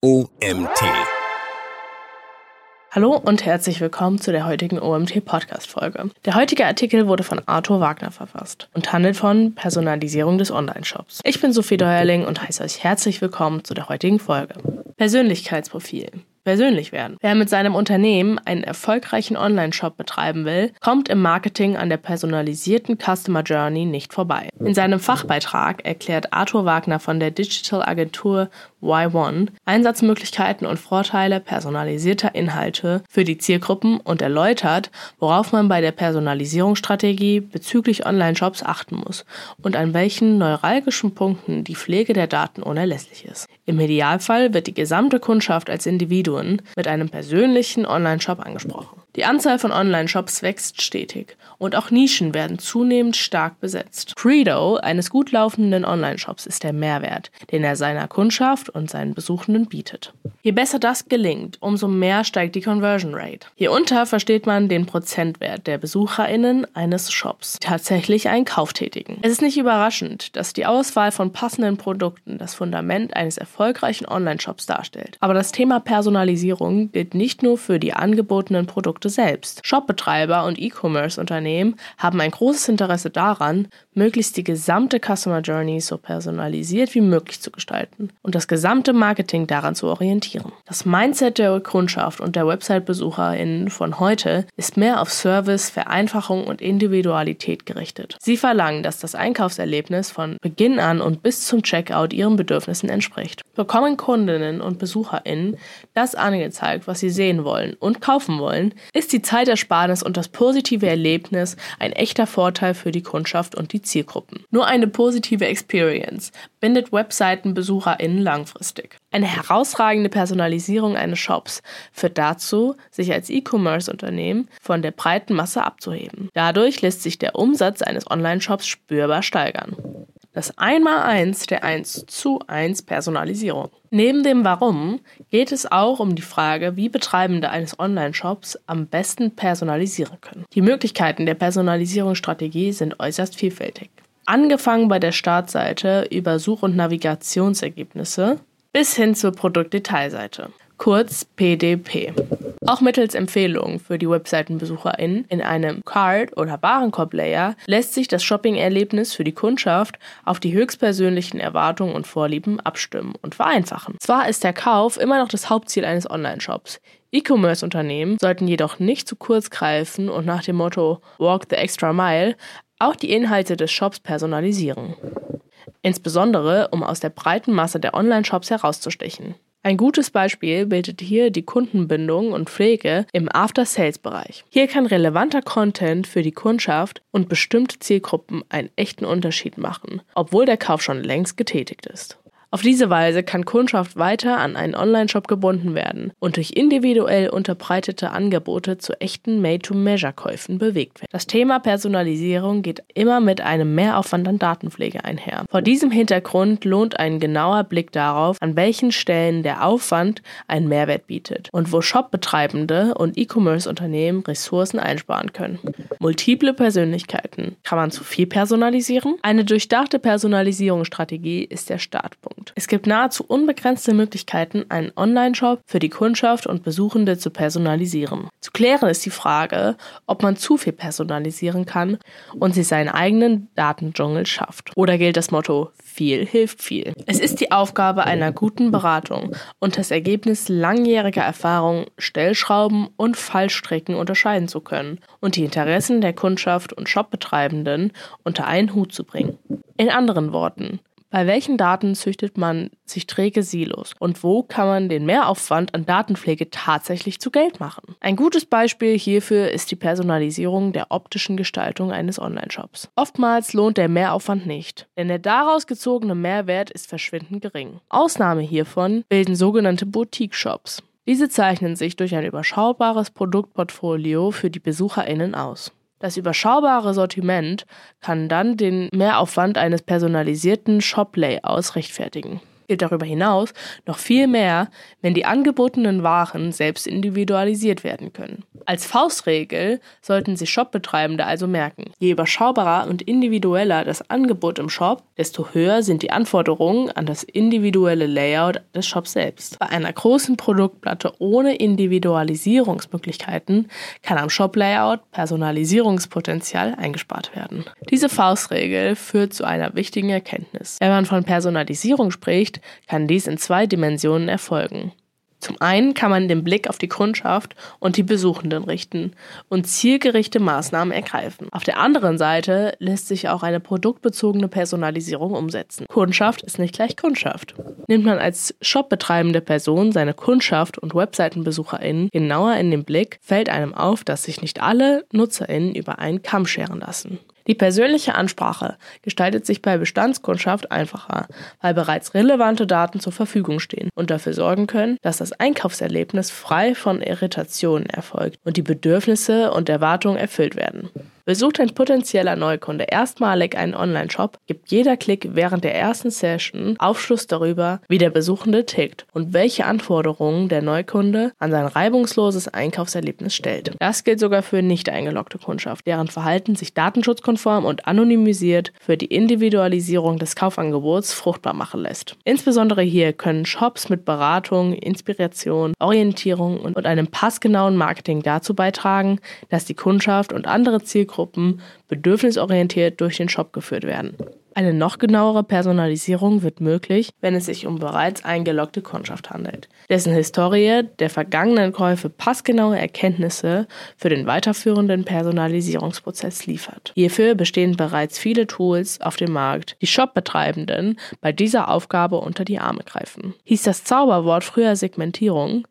OMT. Hallo und herzlich willkommen zu der heutigen OMT Podcast Folge. Der heutige Artikel wurde von Arthur Wagner verfasst und handelt von Personalisierung des Online-Shops. Ich bin Sophie Deuerling und heiße euch herzlich willkommen zu der heutigen Folge. Persönlichkeitsprofil persönlich werden. Wer mit seinem Unternehmen einen erfolgreichen Online-Shop betreiben will, kommt im Marketing an der personalisierten Customer Journey nicht vorbei. In seinem Fachbeitrag erklärt Arthur Wagner von der Digital Agentur Y1 Einsatzmöglichkeiten und Vorteile personalisierter Inhalte für die Zielgruppen und erläutert, worauf man bei der Personalisierungsstrategie bezüglich Online-Shops achten muss und an welchen neuralgischen Punkten die Pflege der Daten unerlässlich ist. Im Idealfall wird die gesamte Kundschaft als Individuen mit einem persönlichen Online-Shop angesprochen. Die Anzahl von Online-Shops wächst stetig und auch Nischen werden zunehmend stark besetzt. Credo eines gut laufenden Online-Shops ist der Mehrwert, den er seiner Kundschaft und seinen Besuchenden bietet. Je besser das gelingt, umso mehr steigt die Conversion Rate. Hierunter versteht man den Prozentwert der BesucherInnen eines Shops, die tatsächlich einen Kauf tätigen. Es ist nicht überraschend, dass die Auswahl von passenden Produkten das Fundament eines erfolgreichen Online-Shops darstellt. Aber das Thema Personalisierung gilt nicht nur für die angebotenen Produkte Produkte selbst. Shopbetreiber und E-Commerce-Unternehmen haben ein großes Interesse daran, möglichst die gesamte Customer Journey so personalisiert wie möglich zu gestalten und das gesamte Marketing daran zu orientieren. Das Mindset der Kundschaft und der Website-BesucherInnen von heute ist mehr auf Service, Vereinfachung und Individualität gerichtet. Sie verlangen, dass das Einkaufserlebnis von Beginn an und bis zum Checkout ihren Bedürfnissen entspricht. Bekommen Kundinnen und BesucherInnen das angezeigt, was sie sehen wollen und kaufen wollen, ist die Zeitersparnis und das positive Erlebnis ein echter Vorteil für die Kundschaft und die Zielgruppen. Nur eine positive Experience bindet Webseitenbesucherinnen langfristig. Eine herausragende Personalisierung eines Shops führt dazu, sich als E-Commerce-Unternehmen von der breiten Masse abzuheben. Dadurch lässt sich der Umsatz eines Online-Shops spürbar steigern. Das Einmaleins der 1 zu 1 Personalisierung. Neben dem Warum geht es auch um die Frage, wie Betreibende eines Online-Shops am besten personalisieren können. Die Möglichkeiten der Personalisierungsstrategie sind äußerst vielfältig. Angefangen bei der Startseite über Such- und Navigationsergebnisse bis hin zur Produktdetailseite kurz PDP. Auch mittels Empfehlungen für die Webseitenbesucherinnen in einem Card- oder Warenkorb-Layer lässt sich das Shopping-Erlebnis für die Kundschaft auf die höchstpersönlichen Erwartungen und Vorlieben abstimmen und vereinfachen. Zwar ist der Kauf immer noch das Hauptziel eines Online-Shops. E-Commerce-Unternehmen sollten jedoch nicht zu kurz greifen und nach dem Motto Walk the Extra Mile auch die Inhalte des Shops personalisieren. Insbesondere, um aus der breiten Masse der Online-Shops herauszustechen. Ein gutes Beispiel bildet hier die Kundenbindung und Pflege im After-Sales-Bereich. Hier kann relevanter Content für die Kundschaft und bestimmte Zielgruppen einen echten Unterschied machen, obwohl der Kauf schon längst getätigt ist. Auf diese Weise kann Kundschaft weiter an einen Online-Shop gebunden werden und durch individuell unterbreitete Angebote zu echten Made-to-Measure-Käufen bewegt werden. Das Thema Personalisierung geht immer mit einem Mehraufwand an Datenpflege einher. Vor diesem Hintergrund lohnt ein genauer Blick darauf, an welchen Stellen der Aufwand einen Mehrwert bietet und wo Shopbetreibende und E-Commerce-Unternehmen Ressourcen einsparen können. Multiple Persönlichkeiten. Kann man zu viel personalisieren? Eine durchdachte Personalisierungsstrategie ist der Startpunkt. Punkt. Es gibt nahezu unbegrenzte Möglichkeiten, einen Online-Shop für die Kundschaft und Besuchende zu personalisieren. Zu klären ist die Frage, ob man zu viel personalisieren kann und sich seinen eigenen Datendschungel schafft. Oder gilt das Motto, viel hilft viel. Es ist die Aufgabe einer guten Beratung und das Ergebnis langjähriger Erfahrung, Stellschrauben und Fallstricken unterscheiden zu können und die Interessen der Kundschaft und Shopbetreibenden unter einen Hut zu bringen. In anderen Worten, bei welchen Daten züchtet man sich träge Silos und wo kann man den Mehraufwand an Datenpflege tatsächlich zu Geld machen? Ein gutes Beispiel hierfür ist die Personalisierung der optischen Gestaltung eines Online-Shops. Oftmals lohnt der Mehraufwand nicht, denn der daraus gezogene Mehrwert ist verschwindend gering. Ausnahme hiervon bilden sogenannte Boutique-Shops. Diese zeichnen sich durch ein überschaubares Produktportfolio für die BesucherInnen aus. Das überschaubare Sortiment kann dann den Mehraufwand eines personalisierten Shop-Layouts rechtfertigen. gilt darüber hinaus noch viel mehr, wenn die angebotenen Waren selbst individualisiert werden können. Als Faustregel sollten sich Shopbetreibende also merken, je überschaubarer und individueller das Angebot im Shop, desto höher sind die Anforderungen an das individuelle Layout des Shops selbst. Bei einer großen Produktplatte ohne Individualisierungsmöglichkeiten kann am Shop-Layout Personalisierungspotenzial eingespart werden. Diese Faustregel führt zu einer wichtigen Erkenntnis. Wenn man von Personalisierung spricht, kann dies in zwei Dimensionen erfolgen. Zum einen kann man den Blick auf die Kundschaft und die Besuchenden richten und zielgerichtete Maßnahmen ergreifen. Auf der anderen Seite lässt sich auch eine produktbezogene Personalisierung umsetzen. Kundschaft ist nicht gleich Kundschaft. Nimmt man als shopbetreibende Person seine Kundschaft und WebseitenbesucherInnen genauer in den Blick, fällt einem auf, dass sich nicht alle NutzerInnen über einen Kamm scheren lassen. Die persönliche Ansprache gestaltet sich bei Bestandskundschaft einfacher, weil bereits relevante Daten zur Verfügung stehen und dafür sorgen können, dass das Einkaufserlebnis frei von Irritationen erfolgt und die Bedürfnisse und Erwartungen erfüllt werden. Besucht ein potenzieller Neukunde erstmalig einen Online-Shop, gibt jeder Klick während der ersten Session Aufschluss darüber, wie der Besuchende tickt und welche Anforderungen der Neukunde an sein reibungsloses Einkaufserlebnis stellt. Das gilt sogar für nicht eingeloggte Kundschaft, deren Verhalten sich datenschutzkonform und anonymisiert für die Individualisierung des Kaufangebots fruchtbar machen lässt. Insbesondere hier können Shops mit Beratung, Inspiration, Orientierung und einem passgenauen Marketing dazu beitragen, dass die Kundschaft und andere Zielgruppen Zielgruppen bedürfnisorientiert durch den Shop geführt werden. Eine noch genauere Personalisierung wird möglich, wenn es sich um bereits eingeloggte Kundschaft handelt, dessen Historie der vergangenen Käufe passgenaue Erkenntnisse für den weiterführenden Personalisierungsprozess liefert. Hierfür bestehen bereits viele Tools auf dem Markt, die Shopbetreibenden bei dieser Aufgabe unter die Arme greifen. Hieß das Zauberwort früher Segmentierung,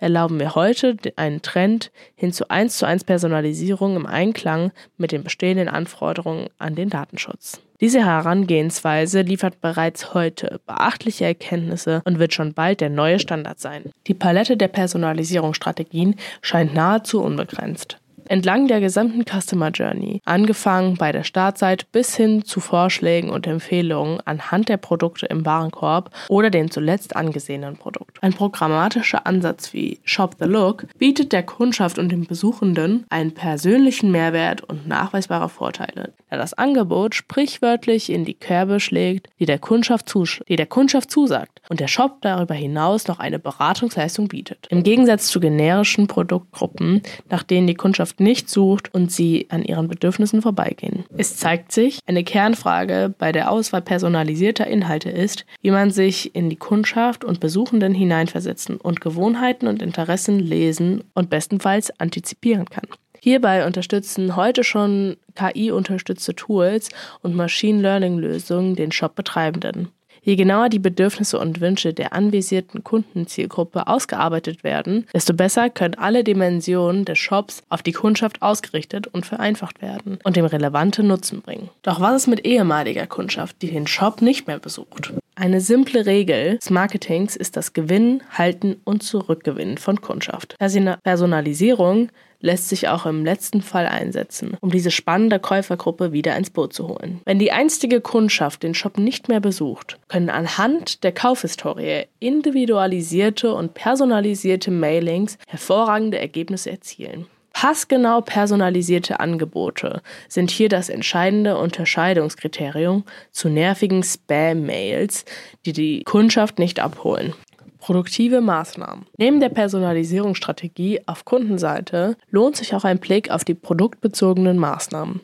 erlauben wir heute einen Trend hin zu 1 zu 1 Personalisierung im Einklang mit den bestehenden Anforderungen an den Datenschutz. Diese Herangehensweise liefert bereits heute beachtliche Erkenntnisse und wird schon bald der neue Standard sein. Die Palette der Personalisierungsstrategien scheint nahezu unbegrenzt entlang der gesamten Customer Journey, angefangen bei der Startseite bis hin zu Vorschlägen und Empfehlungen anhand der Produkte im Warenkorb oder dem zuletzt angesehenen Produkt. Ein programmatischer Ansatz wie Shop the Look bietet der Kundschaft und dem Besuchenden einen persönlichen Mehrwert und nachweisbare Vorteile, da das Angebot sprichwörtlich in die Kerbe schlägt, die der Kundschaft, die der Kundschaft zusagt und der Shop darüber hinaus noch eine Beratungsleistung bietet. Im Gegensatz zu generischen Produktgruppen, nach denen die Kundschaft nicht sucht und sie an ihren Bedürfnissen vorbeigehen. Es zeigt sich, eine Kernfrage bei der Auswahl personalisierter Inhalte ist, wie man sich in die Kundschaft und Besuchenden hineinversetzen und Gewohnheiten und Interessen lesen und bestenfalls antizipieren kann. Hierbei unterstützen heute schon KI-unterstützte Tools und Machine Learning-Lösungen den Shop-Betreibenden. Je genauer die Bedürfnisse und Wünsche der anvisierten Kundenzielgruppe ausgearbeitet werden, desto besser können alle Dimensionen des Shops auf die Kundschaft ausgerichtet und vereinfacht werden und dem relevante Nutzen bringen. Doch was ist mit ehemaliger Kundschaft, die den Shop nicht mehr besucht? Eine simple Regel des Marketings ist das Gewinnen, Halten und Zurückgewinnen von Kundschaft. Personalisierung lässt sich auch im letzten Fall einsetzen, um diese spannende Käufergruppe wieder ins Boot zu holen. Wenn die einstige Kundschaft den Shop nicht mehr besucht, können anhand der Kaufhistorie individualisierte und personalisierte Mailings hervorragende Ergebnisse erzielen. Passgenau personalisierte Angebote sind hier das entscheidende Unterscheidungskriterium zu nervigen Spam-Mails, die die Kundschaft nicht abholen. Produktive Maßnahmen. Neben der Personalisierungsstrategie auf Kundenseite lohnt sich auch ein Blick auf die produktbezogenen Maßnahmen.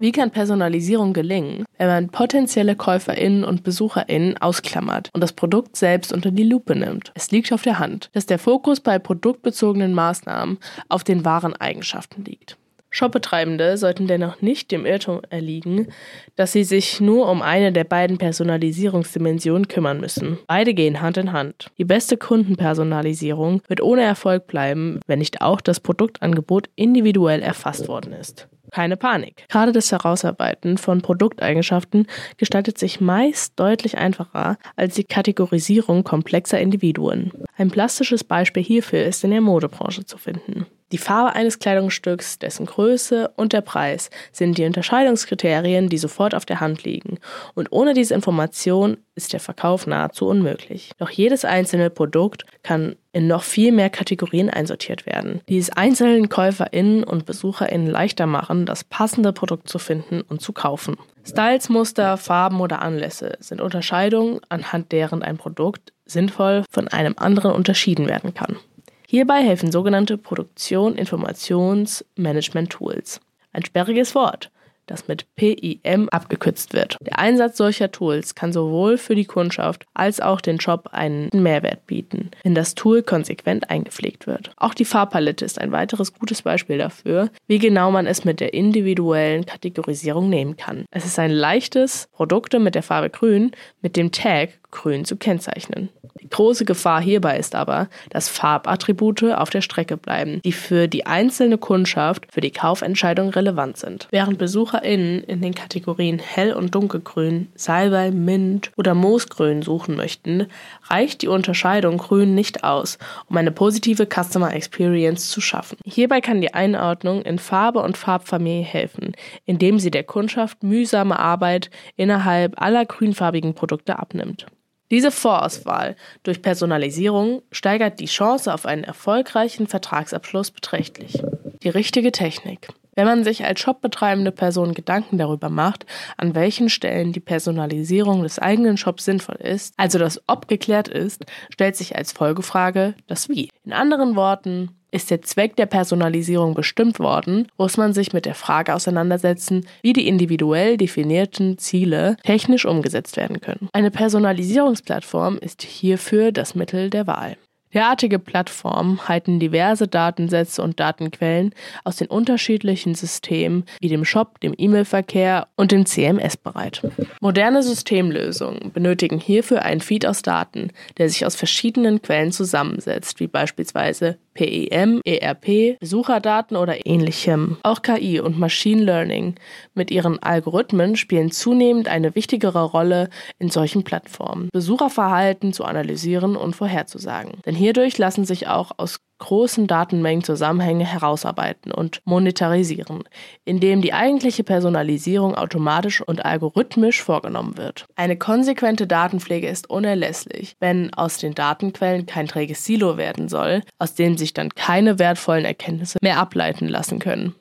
Wie kann Personalisierung gelingen, wenn man potenzielle KäuferInnen und BesucherInnen ausklammert und das Produkt selbst unter die Lupe nimmt? Es liegt auf der Hand, dass der Fokus bei produktbezogenen Maßnahmen auf den wahren Eigenschaften liegt. Shopbetreibende sollten dennoch nicht dem Irrtum erliegen, dass sie sich nur um eine der beiden Personalisierungsdimensionen kümmern müssen. Beide gehen Hand in Hand. Die beste Kundenpersonalisierung wird ohne Erfolg bleiben, wenn nicht auch das Produktangebot individuell erfasst worden ist. Keine Panik. Gerade das Herausarbeiten von Produkteigenschaften gestaltet sich meist deutlich einfacher als die Kategorisierung komplexer Individuen. Ein plastisches Beispiel hierfür ist in der Modebranche zu finden. Die Farbe eines Kleidungsstücks, dessen Größe und der Preis sind die Unterscheidungskriterien, die sofort auf der Hand liegen. Und ohne diese Information ist der Verkauf nahezu unmöglich. Doch jedes einzelne Produkt kann in noch viel mehr Kategorien einsortiert werden, die es einzelnen KäuferInnen und BesucherInnen leichter machen, das passende Produkt zu finden und zu kaufen. Styles, Muster, Farben oder Anlässe sind Unterscheidungen, anhand deren ein Produkt sinnvoll von einem anderen unterschieden werden kann. Hierbei helfen sogenannte Produktion-Informations-Management-Tools. Ein sperriges Wort, das mit PIM abgekürzt wird. Der Einsatz solcher Tools kann sowohl für die Kundschaft als auch den Shop einen Mehrwert bieten, wenn das Tool konsequent eingepflegt wird. Auch die Farbpalette ist ein weiteres gutes Beispiel dafür, wie genau man es mit der individuellen Kategorisierung nehmen kann. Es ist ein leichtes, Produkte mit der Farbe grün mit dem Tag grün zu kennzeichnen. Die große Gefahr hierbei ist aber, dass Farbattribute auf der Strecke bleiben, die für die einzelne Kundschaft für die Kaufentscheidung relevant sind. Während BesucherInnen in den Kategorien Hell- und Dunkelgrün, Salbei, Mint oder Moosgrün suchen möchten, reicht die Unterscheidung Grün nicht aus, um eine positive Customer Experience zu schaffen. Hierbei kann die Einordnung in Farbe und Farbfamilie helfen, indem sie der Kundschaft mühsame Arbeit innerhalb aller grünfarbigen Produkte abnimmt. Diese Vorauswahl durch Personalisierung steigert die Chance auf einen erfolgreichen Vertragsabschluss beträchtlich. Die richtige Technik. Wenn man sich als shopbetreibende Person Gedanken darüber macht, an welchen Stellen die Personalisierung des eigenen Shops sinnvoll ist, also das Ob geklärt ist, stellt sich als Folgefrage das Wie. In anderen Worten, ist der Zweck der Personalisierung bestimmt worden, muss man sich mit der Frage auseinandersetzen, wie die individuell definierten Ziele technisch umgesetzt werden können. Eine Personalisierungsplattform ist hierfür das Mittel der Wahl. Derartige Plattformen halten diverse Datensätze und Datenquellen aus den unterschiedlichen Systemen wie dem Shop, dem E-Mail-Verkehr und dem CMS bereit. Moderne Systemlösungen benötigen hierfür einen Feed aus Daten, der sich aus verschiedenen Quellen zusammensetzt, wie beispielsweise PEM, ERP, Besucherdaten oder ähnlichem. Auch KI und Machine Learning mit ihren Algorithmen spielen zunehmend eine wichtigere Rolle in solchen Plattformen, Besucherverhalten zu analysieren und vorherzusagen. Denn hierdurch lassen sich auch aus großen Datenmengen Zusammenhänge herausarbeiten und monetarisieren, indem die eigentliche Personalisierung automatisch und algorithmisch vorgenommen wird. Eine konsequente Datenpflege ist unerlässlich, wenn aus den Datenquellen kein träges Silo werden soll, aus dem sich dann keine wertvollen Erkenntnisse mehr ableiten lassen können.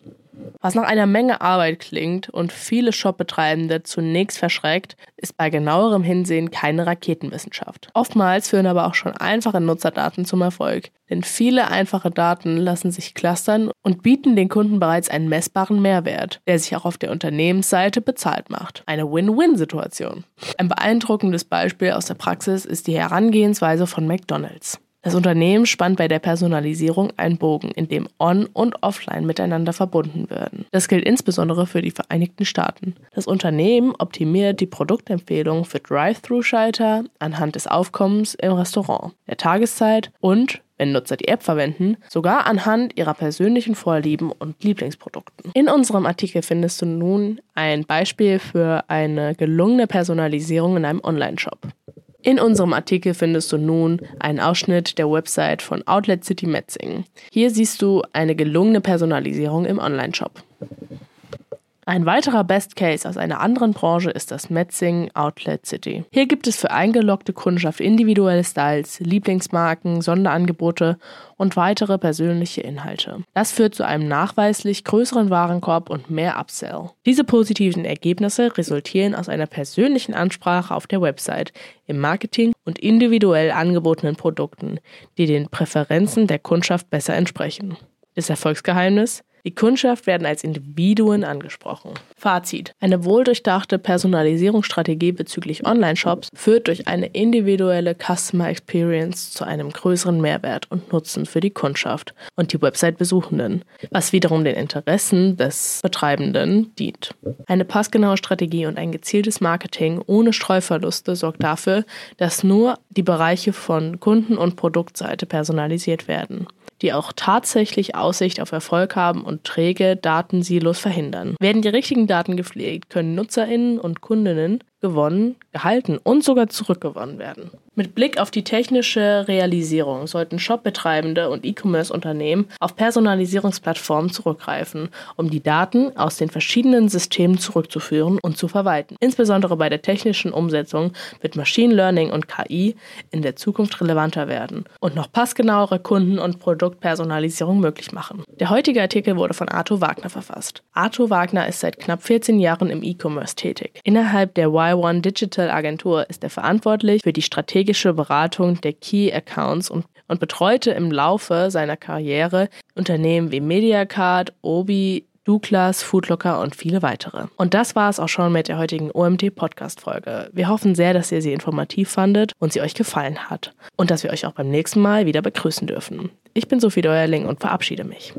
Was nach einer Menge Arbeit klingt und viele Shopbetreibende zunächst verschreckt, ist bei genauerem Hinsehen keine Raketenwissenschaft. Oftmals führen aber auch schon einfache Nutzerdaten zum Erfolg, denn viele einfache Daten lassen sich clustern und bieten den Kunden bereits einen messbaren Mehrwert, der sich auch auf der Unternehmensseite bezahlt macht. Eine Win-Win-Situation. Ein beeindruckendes Beispiel aus der Praxis ist die Herangehensweise von McDonald's. Das Unternehmen spannt bei der Personalisierung einen Bogen, in dem On- und Offline miteinander verbunden werden. Das gilt insbesondere für die Vereinigten Staaten. Das Unternehmen optimiert die Produktempfehlung für Drive-Thru-Schalter anhand des Aufkommens im Restaurant, der Tageszeit und wenn Nutzer die App verwenden, sogar anhand ihrer persönlichen Vorlieben und Lieblingsprodukten. In unserem Artikel findest du nun ein Beispiel für eine gelungene Personalisierung in einem Online-Shop. In unserem Artikel findest du nun einen Ausschnitt der Website von Outlet City Metzingen. Hier siehst du eine gelungene Personalisierung im Online-Shop. Ein weiterer Best Case aus einer anderen Branche ist das Metzing Outlet City. Hier gibt es für eingeloggte Kundschaft individuelle Styles, Lieblingsmarken, Sonderangebote und weitere persönliche Inhalte. Das führt zu einem nachweislich größeren Warenkorb und mehr Upsell. Diese positiven Ergebnisse resultieren aus einer persönlichen Ansprache auf der Website, im Marketing und individuell angebotenen Produkten, die den Präferenzen der Kundschaft besser entsprechen. Das Erfolgsgeheimnis? Die Kundschaft werden als Individuen angesprochen. Fazit. Eine wohldurchdachte Personalisierungsstrategie bezüglich Online-Shops führt durch eine individuelle Customer Experience zu einem größeren Mehrwert und Nutzen für die Kundschaft und die Website-Besuchenden, was wiederum den Interessen des Betreibenden dient. Eine passgenaue Strategie und ein gezieltes Marketing ohne Streuverluste sorgt dafür, dass nur die Bereiche von Kunden- und Produktseite personalisiert werden die auch tatsächlich Aussicht auf Erfolg haben und träge Datensilos verhindern. Werden die richtigen Daten gepflegt, können Nutzerinnen und Kundinnen gewonnen, gehalten und sogar zurückgewonnen werden. Mit Blick auf die technische Realisierung sollten Shopbetreibende und E-Commerce-Unternehmen auf Personalisierungsplattformen zurückgreifen, um die Daten aus den verschiedenen Systemen zurückzuführen und zu verwalten. Insbesondere bei der technischen Umsetzung wird Machine Learning und KI in der Zukunft relevanter werden und noch passgenauere Kunden- und Produktpersonalisierung möglich machen. Der heutige Artikel wurde von Arthur Wagner verfasst. Arthur Wagner ist seit knapp 14 Jahren im E-Commerce tätig. Innerhalb der Y1 Digital Agentur ist er verantwortlich für die strategische strategische Beratung der Key Accounts und, und betreute im Laufe seiner Karriere Unternehmen wie Mediacard, Obi, Douglas, Foodlocker und viele weitere. Und das war es auch schon mit der heutigen OMT Podcast Folge. Wir hoffen sehr, dass ihr sie informativ fandet und sie euch gefallen hat und dass wir euch auch beim nächsten Mal wieder begrüßen dürfen. Ich bin Sophie Deuerling und verabschiede mich.